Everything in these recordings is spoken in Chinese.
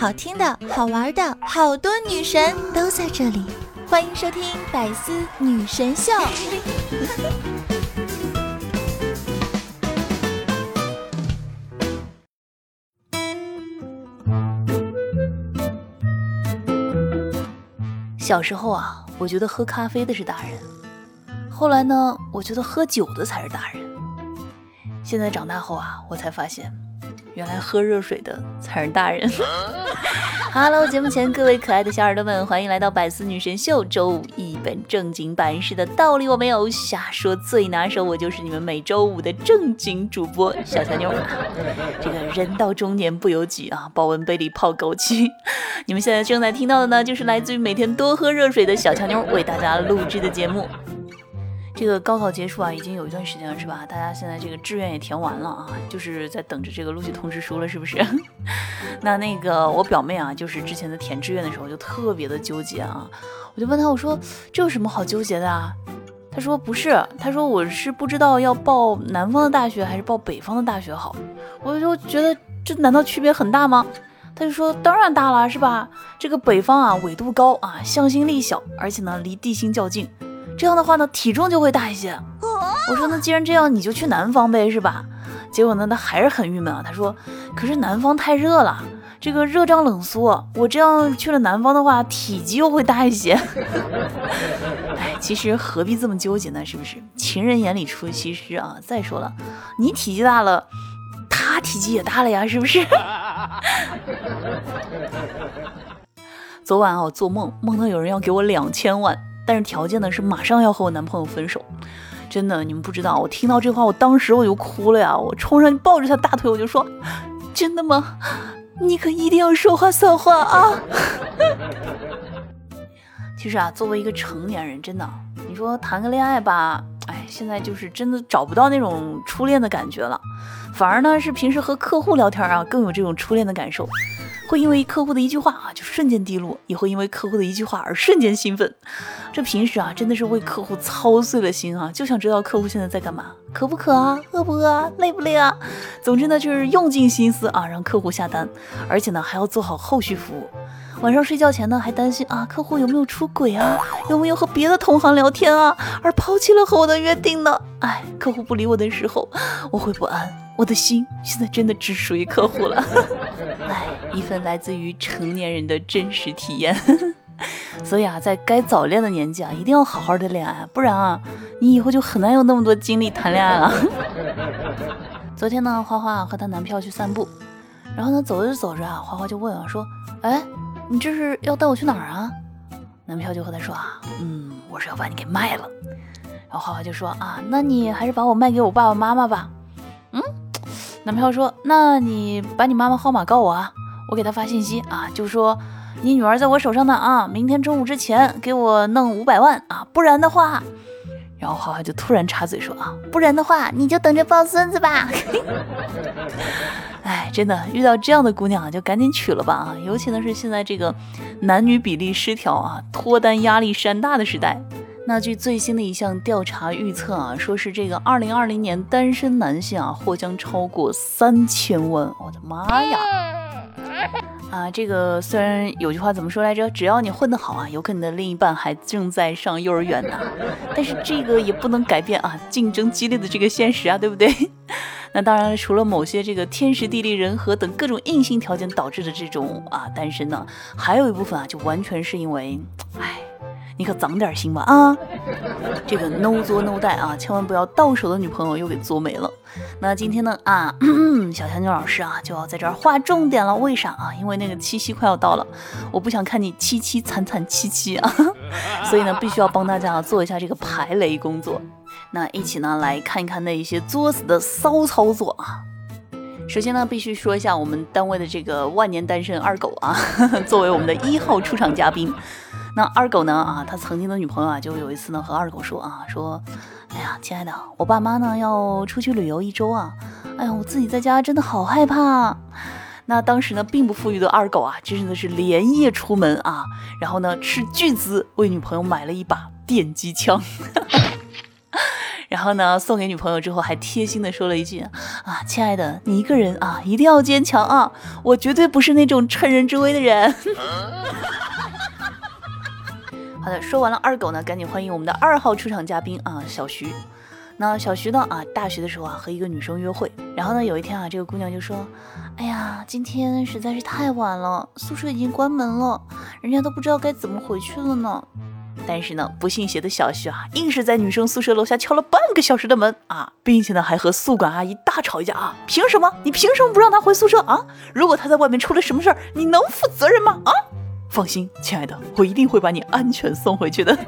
好听的、好玩的，好多女神都在这里，欢迎收听《百思女神秀》。小时候啊，我觉得喝咖啡的是大人；后来呢，我觉得喝酒的才是大人。现在长大后啊，我才发现。原来喝热水的才是大人。Hello，节目前各位可爱的小耳朵们，欢迎来到百思女神秀。周五一本正经办事的道理我没有，瞎说最拿手。我就是你们每周五的正经主播小乔妞。这个人到中年不由己啊，保温杯里泡枸杞。你们现在正在听到的呢，就是来自于每天多喝热水的小乔妞为大家录制的节目。这个高考结束啊，已经有一段时间了，是吧？大家现在这个志愿也填完了啊，就是在等着这个录取通知书了，是不是？那那个我表妹啊，就是之前在填志愿的时候就特别的纠结啊，我就问她，我说这有什么好纠结的啊？她说不是，她说我是不知道要报南方的大学还是报北方的大学好。我就觉得这难道区别很大吗？她就说当然大了，是吧？这个北方啊纬度高啊，向心力小，而且呢离地心较近。这样的话呢，体重就会大一些。我说那既然这样，你就去南方呗，是吧？结果呢，他还是很郁闷啊。他说，可是南方太热了，这个热胀冷缩，我这样去了南方的话，体积又会大一些。哎，其实何必这么纠结呢？是不是？情人眼里出西施啊。再说了，你体积大了，他体积也大了呀，是不是？昨晚啊，我做梦梦到有人要给我两千万。但是条件呢是马上要和我男朋友分手，真的，你们不知道，我听到这话，我当时我就哭了呀，我冲上去抱着他大腿，我就说，真的吗？你可一定要说话算话啊！其实啊，作为一个成年人，真的，你说谈个恋爱吧，哎，现在就是真的找不到那种初恋的感觉了，反而呢是平时和客户聊天啊，更有这种初恋的感受。会因为客户的一句话啊，就瞬间低落；也会因为客户的一句话而瞬间兴奋。这平时啊，真的是为客户操碎了心啊，就想知道客户现在在干嘛，渴不渴啊，饿不饿啊，累不累啊？总之呢，就是用尽心思啊，让客户下单，而且呢，还要做好后续服务。晚上睡觉前呢，还担心啊，客户有没有出轨啊，有没有和别的同行聊天啊，而抛弃了和我的约定呢？哎，客户不理我的时候，我会不安。我的心现在真的只属于客户了。哎，一份来自于成年人的真实体验。所以啊，在该早恋的年纪啊，一定要好好的恋爱，不然啊，你以后就很难有那么多精力谈恋爱了。昨天呢，花花和她男票去散步，然后呢，走着走着啊，花花就问啊，说，哎。你这是要带我去哪儿啊？男票就和她说啊，嗯，我是要把你给卖了。然后花花就说啊，那你还是把我卖给我爸爸妈妈吧。嗯，男票说，那你把你妈妈号码告我啊，我给她发信息啊，就说你女儿在我手上呢啊，明天中午之前给我弄五百万啊，不然的话。然后花花就突然插嘴说啊，不然的话你就等着抱孙子吧。哎，真的遇到这样的姑娘啊，就赶紧娶了吧啊！尤其呢是现在这个男女比例失调啊，脱单压力山大的时代。那据最新的一项调查预测啊，说是这个二零二零年单身男性啊，或将超过三千万。我的妈呀！啊，这个虽然有句话怎么说来着？只要你混得好啊，有可能的另一半还正在上幼儿园呢。但是这个也不能改变啊，竞争激烈的这个现实啊，对不对？那当然，除了某些这个天时地利人和等各种硬性条件导致的这种啊单身呢，还有一部分啊就完全是因为，哎。你可长点心吧啊！这个 no 作 no 带啊，千万不要到手的女朋友又给作没了。那今天呢啊，小香妞老师啊就要在这儿划重点了。为啥啊？因为那个七夕快要到了，我不想看你凄凄惨惨戚戚啊，所以呢必须要帮大家做一下这个排雷工作。那一起呢来看一看那一些作死的骚操作啊。首先呢必须说一下我们单位的这个万年单身二狗啊，作为我们的一号出场嘉宾。那二狗呢？啊，他曾经的女朋友啊，就有一次呢，和二狗说啊，说，哎呀，亲爱的，我爸妈呢要出去旅游一周啊，哎呀，我自己在家真的好害怕。那当时呢，并不富裕的二狗啊，真的是连夜出门啊，然后呢，斥巨资为女朋友买了一把电击枪。然后呢，送给女朋友之后还贴心的说了一句啊，亲爱的，你一个人啊一定要坚强啊，我绝对不是那种趁人之危的人。好的，说完了二狗呢，赶紧欢迎我们的二号出场嘉宾啊，小徐。那小徐呢啊，大学的时候啊和一个女生约会，然后呢有一天啊，这个姑娘就说，哎呀，今天实在是太晚了，宿舍已经关门了，人家都不知道该怎么回去了呢。但是呢，不信邪的小徐啊，硬是在女生宿舍楼下敲了半个小时的门啊，并且呢，还和宿管阿姨大吵一架啊！凭什么？你凭什么不让她回宿舍啊？如果她在外面出了什么事儿，你能负责任吗？啊！放心，亲爱的，我一定会把你安全送回去的。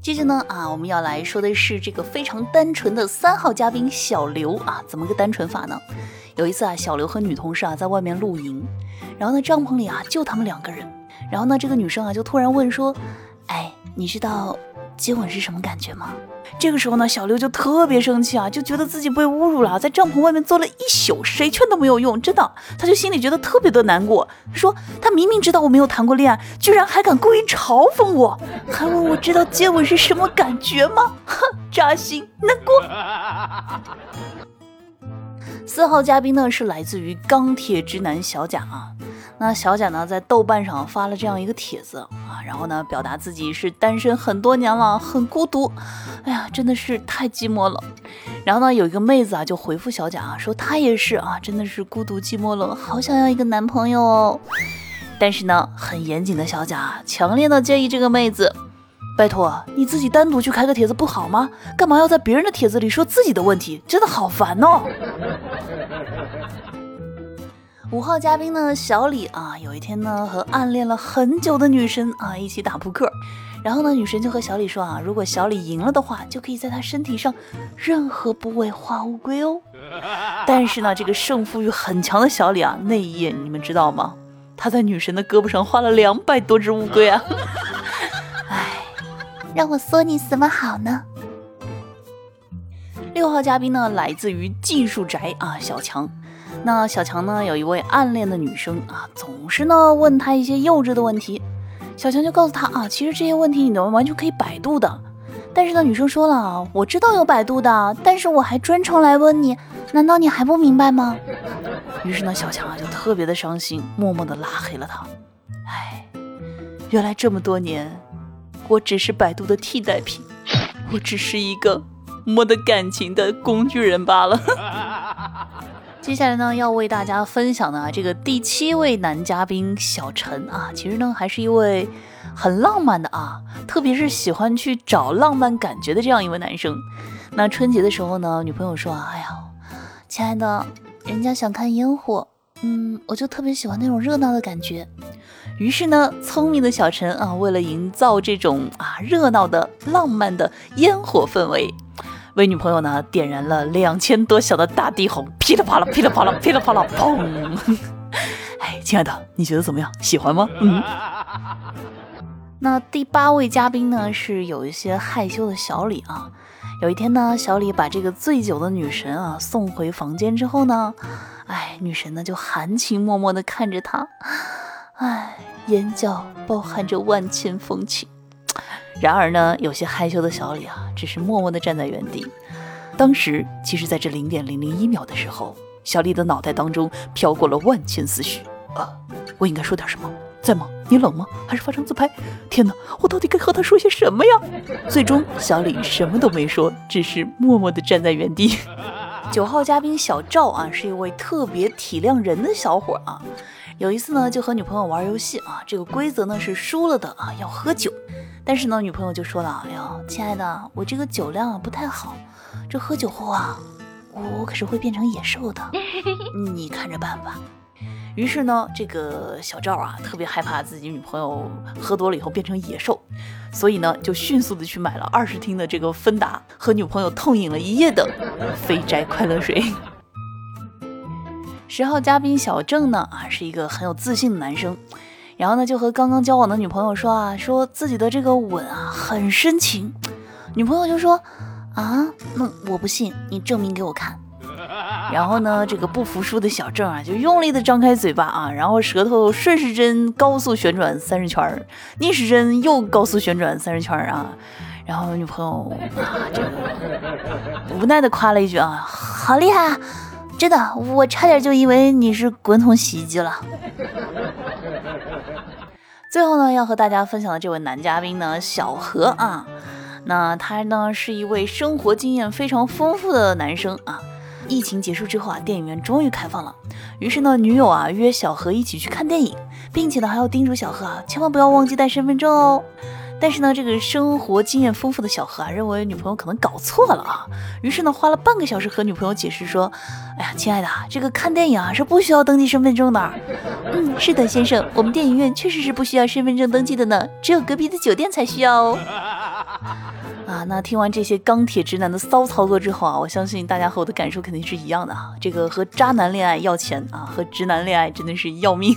接着呢，啊，我们要来说的是这个非常单纯的三号嘉宾小刘啊，怎么个单纯法呢？有一次啊，小刘和女同事啊在外面露营，然后呢，帐篷里啊就他们两个人。然后呢，这个女生啊就突然问说：“哎，你知道接吻是什么感觉吗？”这个时候呢，小六就特别生气啊，就觉得自己被侮辱了，在帐篷外面坐了一宿，谁劝都没有用，真的，他就心里觉得特别的难过。他说：“他明明知道我没有谈过恋爱，居然还敢故意嘲讽我，还问我知道接吻是什么感觉吗？哼，扎心难过。”四号嘉宾呢是来自于钢铁直男小贾啊。那小贾呢，在豆瓣上发了这样一个帖子啊，然后呢，表达自己是单身很多年了，很孤独，哎呀，真的是太寂寞了。然后呢，有一个妹子啊，就回复小贾啊，说她也是啊，真的是孤独寂寞了，好想要一个男朋友哦。但是呢，很严谨的小贾强烈的建议这个妹子，拜托你自己单独去开个帖子不好吗？干嘛要在别人的帖子里说自己的问题？真的好烦哦。五号嘉宾呢，小李啊，有一天呢和暗恋了很久的女神啊一起打扑克，然后呢女神就和小李说啊，如果小李赢了的话，就可以在他身体上任何部位画乌龟哦。但是呢，这个胜负欲很强的小李啊，那一夜你们知道吗？他在女神的胳膊上画了两百多只乌龟啊！哎，让我说你什么好呢？六号嘉宾呢，来自于技术宅啊，小强。那小强呢，有一位暗恋的女生啊，总是呢问他一些幼稚的问题。小强就告诉他啊，其实这些问题你都完全可以百度的。但是呢，女生说了，我知道有百度的，但是我还专程来问你，难道你还不明白吗？于是呢，小强啊就特别的伤心，默默的拉黑了他。唉，原来这么多年，我只是百度的替代品，我只是一个没得感情的工具人罢了。接下来呢，要为大家分享的啊这个第七位男嘉宾小陈啊，其实呢还是一位很浪漫的啊，特别是喜欢去找浪漫感觉的这样一位男生。那春节的时候呢，女朋友说啊，哎呀，亲爱的，人家想看烟火，嗯，我就特别喜欢那种热闹的感觉。于是呢，聪明的小陈啊，为了营造这种啊热闹的浪漫的烟火氛围。为女朋友呢点燃了两千多小的大地红，噼里啪啦，噼里啪啦，噼里啪啦，砰！哎，亲爱的，你觉得怎么样？喜欢吗？嗯。那第八位嘉宾呢是有一些害羞的小李啊。有一天呢，小李把这个醉酒的女神啊送回房间之后呢，哎，女神呢就含情脉脉地看着他，哎，眼角包含着万千风情。然而呢，有些害羞的小李啊，只是默默地站在原地。当时，其实在这零点零零一秒的时候，小李的脑袋当中飘过了万千思绪啊！我应该说点什么？在吗？你冷吗？还是发张自拍？天哪，我到底该和他说些什么呀？最终，小李什么都没说，只是默默地站在原地。九号嘉宾小赵啊，是一位特别体谅人的小伙啊。有一次呢，就和女朋友玩游戏啊，这个规则呢是输了的啊要喝酒。但是呢，女朋友就说了：“哎呦，亲爱的，我这个酒量啊不太好，这喝酒后啊，我我可是会变成野兽的，你看着办吧。”于是呢，这个小赵啊特别害怕自己女朋友喝多了以后变成野兽，所以呢就迅速的去买了二十听的这个芬达，和女朋友痛饮了一夜的肥宅快乐水。十号嘉宾小郑呢啊是一个很有自信的男生。然后呢，就和刚刚交往的女朋友说啊，说自己的这个吻啊很深情。女朋友就说啊，那我不信，你证明给我看。然后呢，这个不服输的小郑啊，就用力的张开嘴巴啊，然后舌头顺时针高速旋转三十圈，逆时针又高速旋转三十圈啊。然后女朋友啊，这个无奈的夸了一句啊，好厉害，啊！真的，我差点就以为你是滚筒洗衣机了。最后呢，要和大家分享的这位男嘉宾呢，小何啊，那他呢是一位生活经验非常丰富的男生啊。疫情结束之后啊，电影院终于开放了，于是呢，女友啊约小何一起去看电影，并且呢还要叮嘱小何啊，千万不要忘记带身份证哦。但是呢，这个生活经验丰富的小何啊，认为女朋友可能搞错了啊，于是呢，花了半个小时和女朋友解释说：“哎呀，亲爱的，这个看电影啊是不需要登记身份证的。”嗯，是的，先生，我们电影院确实是不需要身份证登记的呢，只有隔壁的酒店才需要哦。啊，那听完这些钢铁直男的骚操作之后啊，我相信大家和我的感受肯定是一样的啊，这个和渣男恋爱要钱啊，和直男恋爱真的是要命。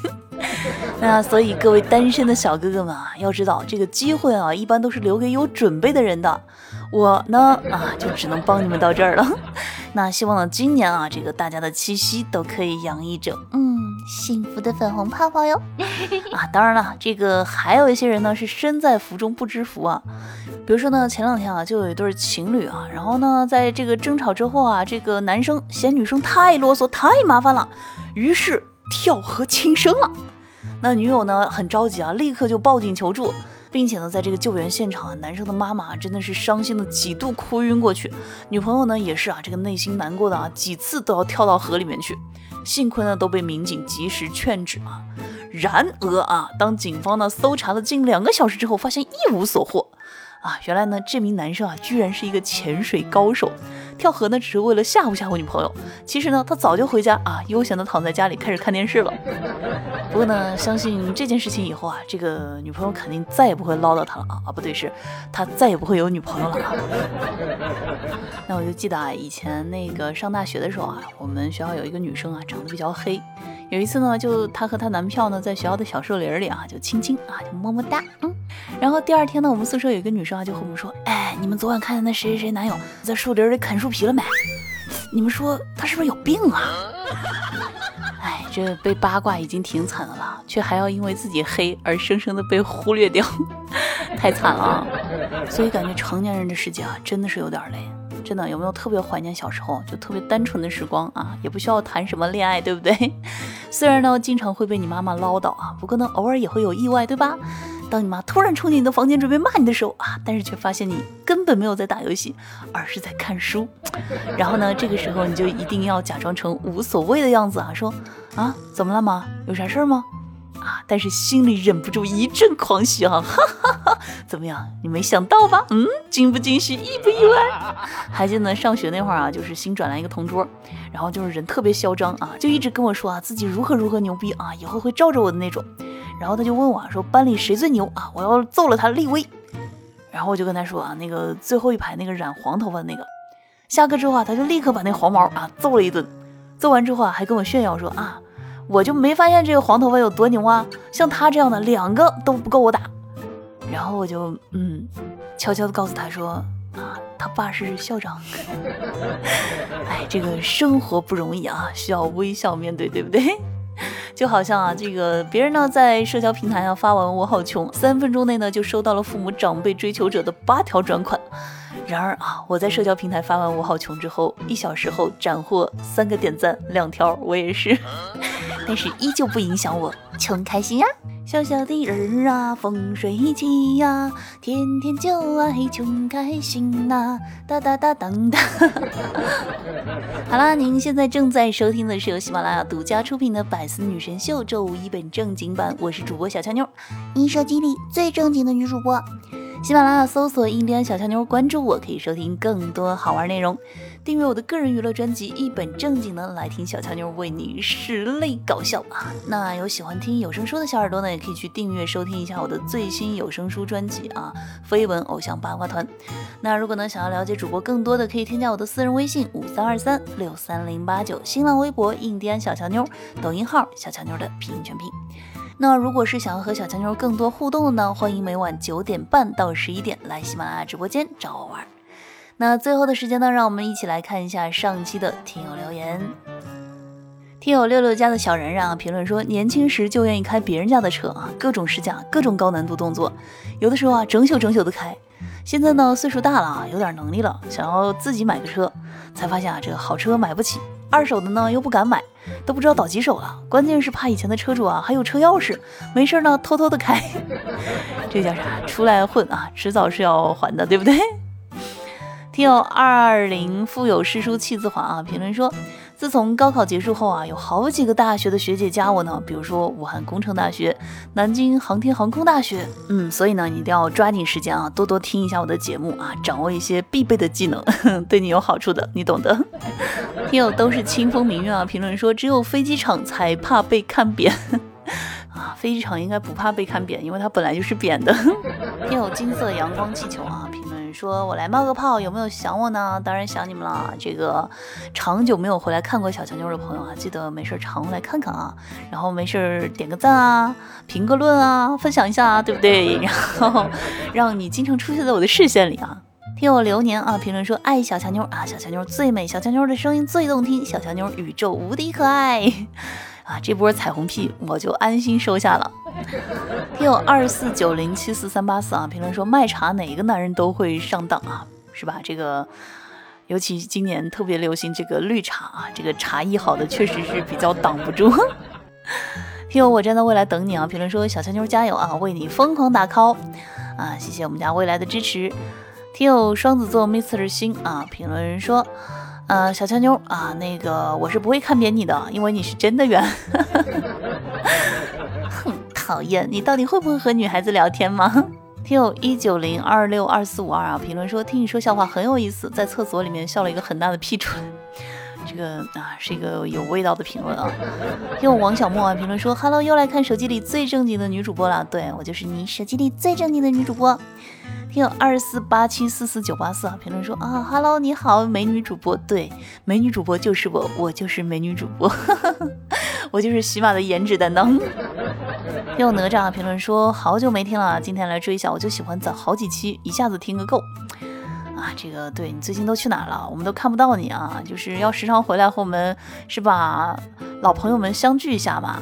那所以各位单身的小哥哥们啊，要知道这个机会啊，一般都是留给有准备的人的。我呢啊，就只能帮你们到这儿了。那希望呢，今年啊，这个大家的七夕都可以洋溢着嗯幸福的粉红泡泡哟。啊，当然了，这个还有一些人呢是身在福中不知福啊。比如说呢，前两天啊，就有一对情侣啊，然后呢，在这个争吵之后啊，这个男生嫌女生太啰嗦、太麻烦了，于是跳河轻生了。那女友呢很着急啊，立刻就报警求助，并且呢，在这个救援现场啊，男生的妈妈真的是伤心的几度哭晕过去，女朋友呢也是啊，这个内心难过的啊，几次都要跳到河里面去，幸亏呢都被民警及时劝止啊。然而啊，当警方呢搜查了近两个小时之后，发现一无所获。啊，原来呢，这名男生啊，居然是一个潜水高手，跳河呢只是为了吓唬吓唬女朋友。其实呢，他早就回家啊，悠闲的躺在家里开始看电视了。不过呢，相信这件事情以后啊，这个女朋友肯定再也不会唠叨他了啊啊，不对，是他再也不会有女朋友了。啊 那我就记得啊，以前那个上大学的时候啊，我们学校有一个女生啊，长得比较黑。有一次呢，就她和她男票呢，在学校的小树林里啊，就亲亲啊，就么么哒，嗯。然后第二天呢，我们宿舍有一个女生啊，就和我们说，哎，你们昨晚看见那谁谁谁男友在树林里啃树皮了没？你们说他是不是有病啊？哎，这被八卦已经挺惨的了，却还要因为自己黑而生生的被忽略掉，太惨了。所以感觉成年人的世界啊，真的是有点累。真的有没有特别怀念小时候就特别单纯的时光啊？也不需要谈什么恋爱，对不对？虽然呢经常会被你妈妈唠叨啊，不过呢偶尔也会有意外，对吧？当你妈突然冲进你的房间准备骂你的时候啊，但是却发现你根本没有在打游戏，而是在看书。然后呢这个时候你就一定要假装成无所谓的样子啊，说啊怎么了妈？有啥事儿吗？啊！但是心里忍不住一阵狂喜！哈哈哈！怎么样？你没想到吧？嗯，惊不惊喜，意不意外？还记得上学那会儿啊，就是新转来一个同桌，然后就是人特别嚣张啊，就一直跟我说啊自己如何如何牛逼啊，以后会罩着我的那种。然后他就问我说班里谁最牛啊？我要揍了他立威。然后我就跟他说啊，那个最后一排那个染黄头发的那个。下课之后啊，他就立刻把那黄毛啊揍了一顿。揍完之后啊，还跟我炫耀说啊。我就没发现这个黄头发有多牛啊！像他这样的两个都不够我打。然后我就嗯，悄悄的告诉他说啊，他爸是校长。哎，这个生活不容易啊，需要微笑面对，对不对？就好像啊，这个别人呢在社交平台上发完我好穷，三分钟内呢就收到了父母长辈追求者的八条转款。然而啊，我在社交平台发完我好穷之后，一小时后斩获三个点赞，两条我也是。但是依旧不影响我穷开心呀！小小的人儿啊，风水起呀，天天就爱穷开心呐！哒哒哒当哒。好啦，您现在正在收听的是由喜马拉雅独家出品的《百思女神秀》周五一本正经版，我是主播小乔妞，你手机里最正经的女主播。喜马拉雅搜索“印第安小乔妞”，关注我，可以收听更多好玩内容。订阅我的个人娱乐专辑，一本正经的来听小乔妞为你实力搞笑啊！那有喜欢听有声书的小耳朵呢，也可以去订阅收听一下我的最新有声书专辑啊，《绯闻偶像八卦团》。那如果呢想要了解主播更多的，可以添加我的私人微信五三二三六三零八九，新浪微博“印第安小乔妞”，抖音号“小乔妞”的拼音全拼。那如果是想要和小强妞更多互动的呢，欢迎每晚九点半到十一点来喜马拉雅直播间找我玩。那最后的时间呢，让我们一起来看一下上期的听友留言。听友六六家的小然然啊，评论说年轻时就愿意开别人家的车啊，各种试驾，各种高难度动作，有的时候啊整宿整宿的开，现在呢岁数大了啊，有点能力了，想要自己买个车，才发现啊这个好车买不起，二手的呢又不敢买，都不知道倒几手了。关键是怕以前的车主啊还有车钥匙，没事呢偷偷的开。这叫啥？出来混啊，迟早是要还的，对不对？听友二零富有诗书气自华啊，评论说。自从高考结束后啊，有好几个大学的学姐加我呢，比如说武汉工程大学、南京航天航空大学，嗯，所以呢，你一定要抓紧时间啊，多多听一下我的节目啊，掌握一些必备的技能，对你有好处的，你懂得。听友都是清风明月啊，评论说只有飞机场才怕被看扁 啊，飞机场应该不怕被看扁，因为它本来就是扁的。听友金色阳光气球啊，评说我来冒个泡，有没有想我呢？当然想你们了。这个长久没有回来看过小强妞的朋友啊，记得没事常回来看看啊。然后没事点个赞啊，评个论啊，分享一下啊，对不对？然后让你经常出现在我的视线里啊。听我流年啊，评论说爱小强妞啊，小强妞最美，小强妞的声音最动听，小强妞宇宙无敌可爱。啊，这波彩虹屁我就安心收下了。听友二四九零七四三八四啊，评论说卖茶哪一个男人都会上当啊，是吧？这个尤其今年特别流行这个绿茶啊，这个茶艺好的确实是比较挡不住。听友我站在未来等你啊，评论说小强妞加油啊，为你疯狂打 call 啊，谢谢我们家未来的支持。听友双子座 Mr 星啊，评论说。呃，小强妞啊，那个我是不会看扁你的，因为你是真的圆。哼，讨厌，你到底会不会和女孩子聊天吗？听友一九零二六二四五二啊，评论说听你说笑话很有意思，在厕所里面笑了一个很大的屁出来。这个啊是一个有味道的评论啊。听友王小莫啊，评论说，Hello，又来看手机里最正经的女主播了，对我就是你手机里最正经的女主播。听友二四八七四四九八四啊，评论说啊哈喽，你好，美女主播，对，美女主播就是我，我就是美女主播，我就是喜马的颜值担当。听友哪吒评论说，好久没听了，今天来追一下，我就喜欢早好几期，一下子听个够。啊，这个对你最近都去哪了？我们都看不到你啊，就是要时常回来和我们是吧，老朋友们相聚一下嘛。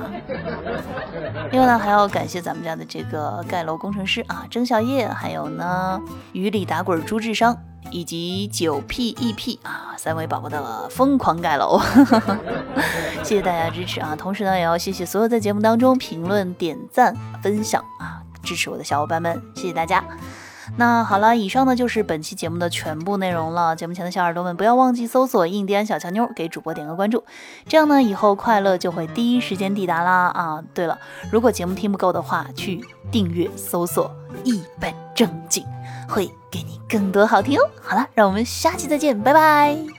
另外呢，还要感谢咱们家的这个盖楼工程师啊，曾小叶，还有呢雨里打滚猪智商，以及九 P E P 啊三位宝宝的疯狂盖楼，谢谢大家支持啊！同时呢，也要谢谢所有在节目当中评论、点赞、分享啊支持我的小伙伴们，谢谢大家。那好了，以上呢就是本期节目的全部内容了。节目前的小耳朵们，不要忘记搜索“印第安小乔妞”，给主播点个关注，这样呢，以后快乐就会第一时间抵达啦！啊，对了，如果节目听不够的话，去订阅搜索“一本正经”，会给你更多好听哦。好了，让我们下期再见，拜拜。